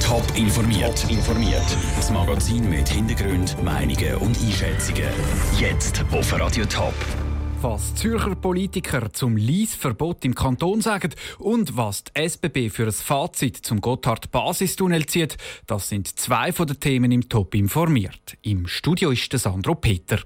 Top informiert. Top informiert. Das Magazin mit Hintergrund, Meinungen und Einschätzungen. Jetzt auf Radio Top. Was Zürcher Politiker zum Lease-Verbot im Kanton sagen und was die SBB für ein Fazit zum Gotthard-Basistunnel zieht, das sind zwei von den Themen im Top informiert. Im Studio ist der Sandro Peter.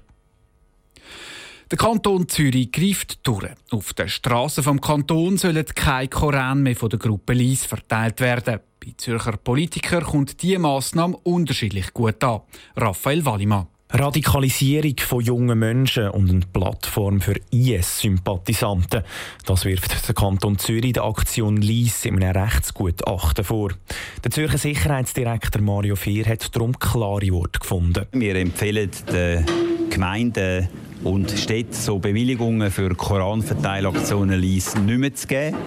Der Kanton Zürich greift durch. Auf den Strassen vom Kanton sollen keine Koran mehr von der Gruppe Lies verteilt werden. Bei Zürcher Politikern kommt diese Massnahme unterschiedlich gut an. Raphael Wallimann. Radikalisierung von jungen Menschen und eine Plattform für IS-Sympathisanten. Das wirft der Kanton Zürich der Aktion Lies in einem Rechtsgutachten vor. Der Zürcher Sicherheitsdirektor Mario Fehr hat darum klare Worte gefunden. Wir empfehlen den Gemeinden und Städten so Bewilligungen für Koranverteilaktionen nicht mehr zu geben.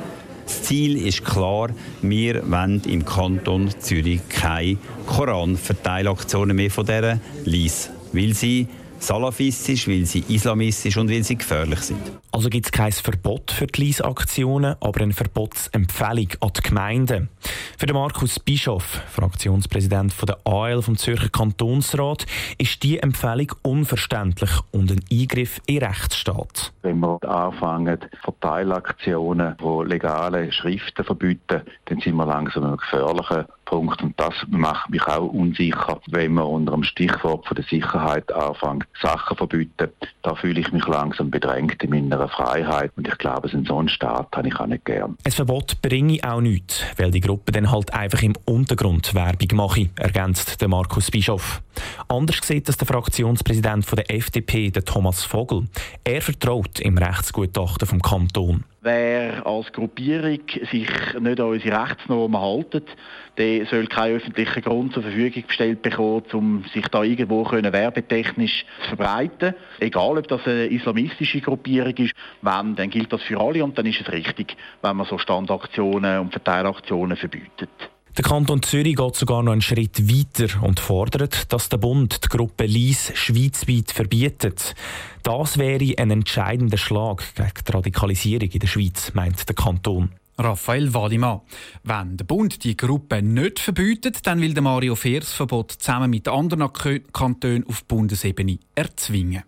Das Ziel ist klar, wir wollen im Kanton Zürich keine Koranverteilaktionen mehr von dieser Lies, weil sie salafistisch, weil sie islamistisch und weil sie gefährlich sind. Also gibt es kein Verbot für die Lease-Aktionen, aber eine Verbotsempfehlung an die Gemeinden. Für den Markus Bischoff, Fraktionspräsident der AL vom Zürcher Kantonsrat, ist die Empfehlung unverständlich und ein Eingriff in Rechtsstaat. Wenn wir anfangen, Verteilaktionen, die legale Schriften verbieten, dann sind wir langsam einem gefährlichen Punkt. Und das macht mich auch unsicher, wenn man unter dem Stichwort von der Sicherheit anfängt, Sachen verbieten. Da fühle ich mich langsam bedrängt in meiner Freiheit. Und ich glaube, so einen Staat habe ich auch nicht gern. Ein Verbot bringe auch nichts, weil die Gruppe dann halt einfach im Untergrund Werbung mache, ergänzt der Markus Bischof. Anders sieht das der Fraktionspräsident der FDP, der Thomas Vogel. Er vertraut im Rechtsgutachten vom Kanton. Wer als Gruppierung sich nicht an unsere Rechtsnormen hält, der soll keinen öffentlichen Grund zur Verfügung gestellt bekommen, um sich da irgendwo können werbetechnisch zu verbreiten. Egal, ob das eine islamistische Gruppierung ist, wenn, dann gilt das für alle und dann ist es richtig, wenn man so Standaktionen und Verteilaktionen verbietet. Der Kanton Zürich geht sogar noch einen Schritt weiter und fordert, dass der Bund die Gruppe Lies schweizweit verbietet. Das wäre ein entscheidender Schlag gegen die Radikalisierung in der Schweiz, meint der Kanton. Raphael Wallimann. Wenn der Bund die Gruppe nicht verbietet, dann will der Mario Fers Verbot zusammen mit anderen Kantonen auf Bundesebene erzwingen.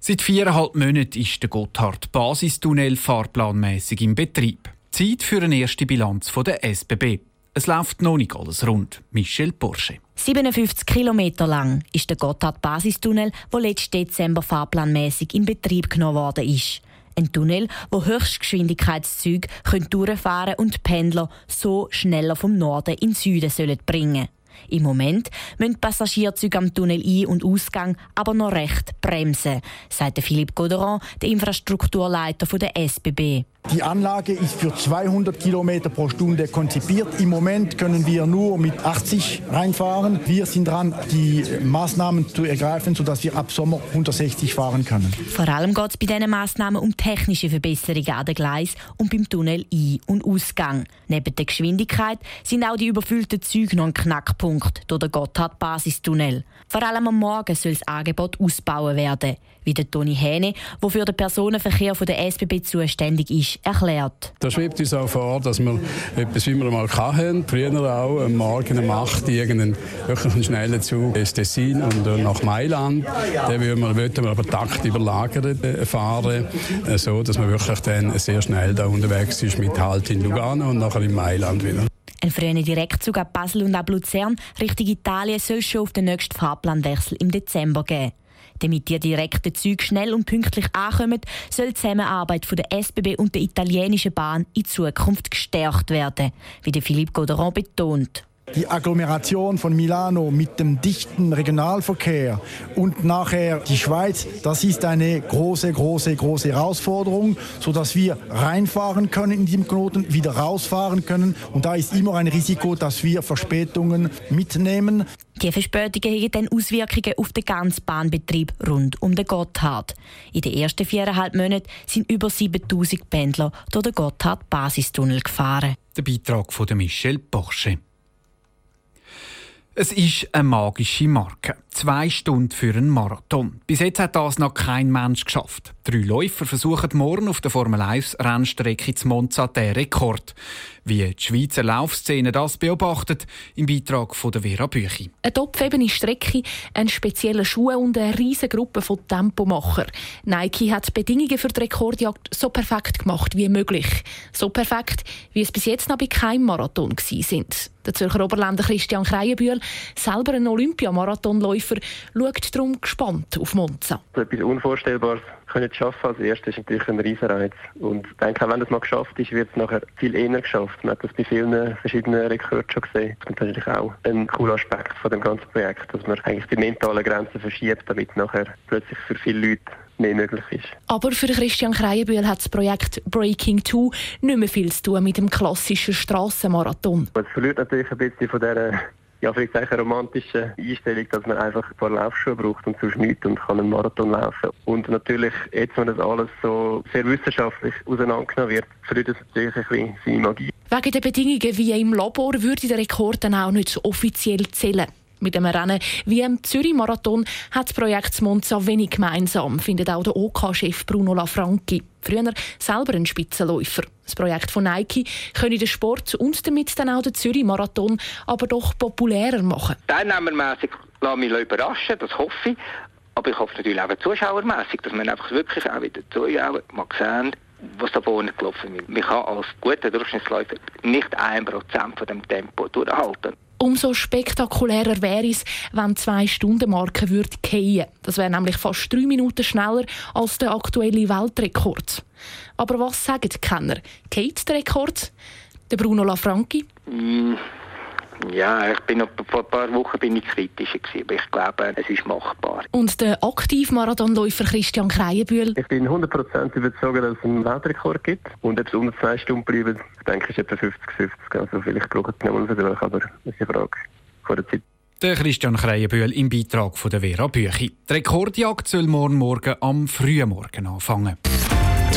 Seit viereinhalb Monaten ist der Gotthard-Basistunnel fahrplanmäßig im Betrieb. Zeit für eine erste Bilanz der SBB. Es läuft noch nicht alles rund. Michel Porsche. 57 Kilometer lang ist der Gotthard-Basistunnel, der letzten Dezember fahrplanmäßig in Betrieb genommen worden ist. Ein Tunnel, wo Höchstgeschwindigkeitszüge durchfahren und die Pendler so schneller vom Norden in den Süden sollen bringen im Moment müssen Passagierzüge am Tunnel Ein- und Ausgang aber noch recht bremsen, sagt Philippe Goderon, der Infrastrukturleiter der SBB. Die Anlage ist für 200 km pro Stunde konzipiert. Im Moment können wir nur mit 80 reinfahren. Wir sind dran, die Maßnahmen zu ergreifen, sodass wir ab Sommer 160 fahren können. Vor allem geht es bei diesen Maßnahmen um technische Verbesserungen an den Gleis und beim Tunnel Ein- und Ausgang. Neben der Geschwindigkeit sind auch die überfüllten Züge noch ein Knackpunkt durch den Gotthard-Basistunnel. Vor allem am Morgen soll das Angebot ausbauen werden, wie der Toni Hähne, der für den Personenverkehr der SBB zuständig ist, erklärt. Da schwebt uns auch vor, dass wir etwas, wie wir mal hatten, früher auch am Morgen um 8 irgendeinen wirklich einen schnellen Zug ins Tessin und äh, nach Mailand. Wir, würden wir aber Takt überlagert äh, fahren, äh, so dass man wirklich dann sehr schnell da unterwegs ist mit Halt in Lugano und nachher in Mailand wieder. Ein früher Direktzug ab Basel und ab Luzern Richtung Italien soll schon auf den nächsten Fahrplanwechsel im Dezember geben. Damit die direkten Züge schnell und pünktlich ankommen, soll die Zusammenarbeit von der SBB und der italienischen Bahn in Zukunft gestärkt werden, wie Philippe Goderon betont. Die Agglomeration von Milano mit dem dichten Regionalverkehr und nachher die Schweiz, das ist eine große, große, große Herausforderung, sodass wir reinfahren können in diesem Knoten, wieder rausfahren können. Und da ist immer ein Risiko, dass wir Verspätungen mitnehmen. Die Verspätungen haben dann Auswirkungen auf den ganzen Bahnbetrieb rund um den Gotthard. In den ersten viereinhalb Monaten sind über 7000 Pendler durch den Gotthard-Basistunnel gefahren. Der Beitrag von Michel Porsche. Es ist eine magische Marke. zwei Stunden für einen Marathon. Bis jetzt hat das noch kein Mensch geschafft. Drei Läufer versuchen morgen auf der Formel 1 Rennstrecke zu Monza den Rekord. Wie die Schweizer Laufszene das beobachtet, im Beitrag von der Vera Büchi. Eine topfebene Strecke, eine spezielle Schuhe und eine riesige Gruppe von Tempomacher. Nike hat die Bedingungen für die Rekordjagd so perfekt gemacht wie möglich. So perfekt, wie es bis jetzt noch bei keinem Marathon sind. Der Zürcher Oberländer Christian Kreienbühl, selber ein Olympiamarathonläufer, schaut darum gespannt auf Monza. Etwas Unvorstellbares können schaffen. Als erstes ist natürlich ein Riesenreiz. Und ich denke, wenn das mal geschafft ist, wird es nachher viel eher geschafft. Man hat das bei vielen verschiedenen Rekorden schon gesehen. Das ist natürlich auch ein cooler Aspekt von dem ganzen Projekt, dass man eigentlich die mentalen Grenzen verschiebt, damit nachher plötzlich für viele Leute mehr möglich ist. Aber für Christian Kreienbühl hat das Projekt Breaking Two nicht mehr viel zu tun mit dem klassischen Strassenmarathon. Es verliert natürlich ein bisschen von dieser ja, vielleicht eine romantische Einstellung, dass man einfach ein paar Laufschuhe braucht und sonst nichts und kann einen Marathon laufen. Und natürlich, jetzt, wenn das alles so sehr wissenschaftlich auseinandergenommen wird, verliert es natürlich ein bisschen seine Magie. Wegen der Bedingungen wie im Labor würde der Rekord dann auch nicht offiziell zählen. Mit dem Rennen wie im Zürich-Marathon hat das Projekt Monza wenig gemeinsam, findet auch der OK-Chef Bruno Lafranchi. Früher selber ein Spitzenläufer. Das Projekt von Nike könne den Sport und damit dann auch den Zürich-Marathon aber doch populärer machen. Teilnehmermässig lasse mich überraschen, das hoffe ich. Aber ich hoffe natürlich auch zuschauermässig, dass man einfach wirklich auch wieder Zuschauer mal sehen, was da vorne gelaufen ist. Man kann als guter Durchschnittsläufer nicht ein Prozent von dem Tempo durchhalten. Umso spektakulärer wäre es, wenn die Zwei-Stunden-Marke würde fallen. Das wäre nämlich fast drei Minuten schneller als der aktuelle Weltrekord. Aber was sagen die Kenner? Geht der Rekord? Der Bruno Lafranchi? Mm, ja, ich bin vor ein paar Wochen bin ich kritischer gewesen, aber ich glaube, es ist machbar. Und der Aktivmarathonläufer Christian Kreienbühl? Ich bin 100% überzeugt, dass es einen Weltrekord gibt. Und ob es unter zwei Stunden bleiben, denke ich, ist etwa 50-50. Also vielleicht braucht es nochmal Versuch, aber das ist eine Frage vor der Zeit. Der Christian Kreienbühl im Beitrag von der Vera Büchi. Die Rekordjagd soll morgen Morgen am frühen Morgen anfangen.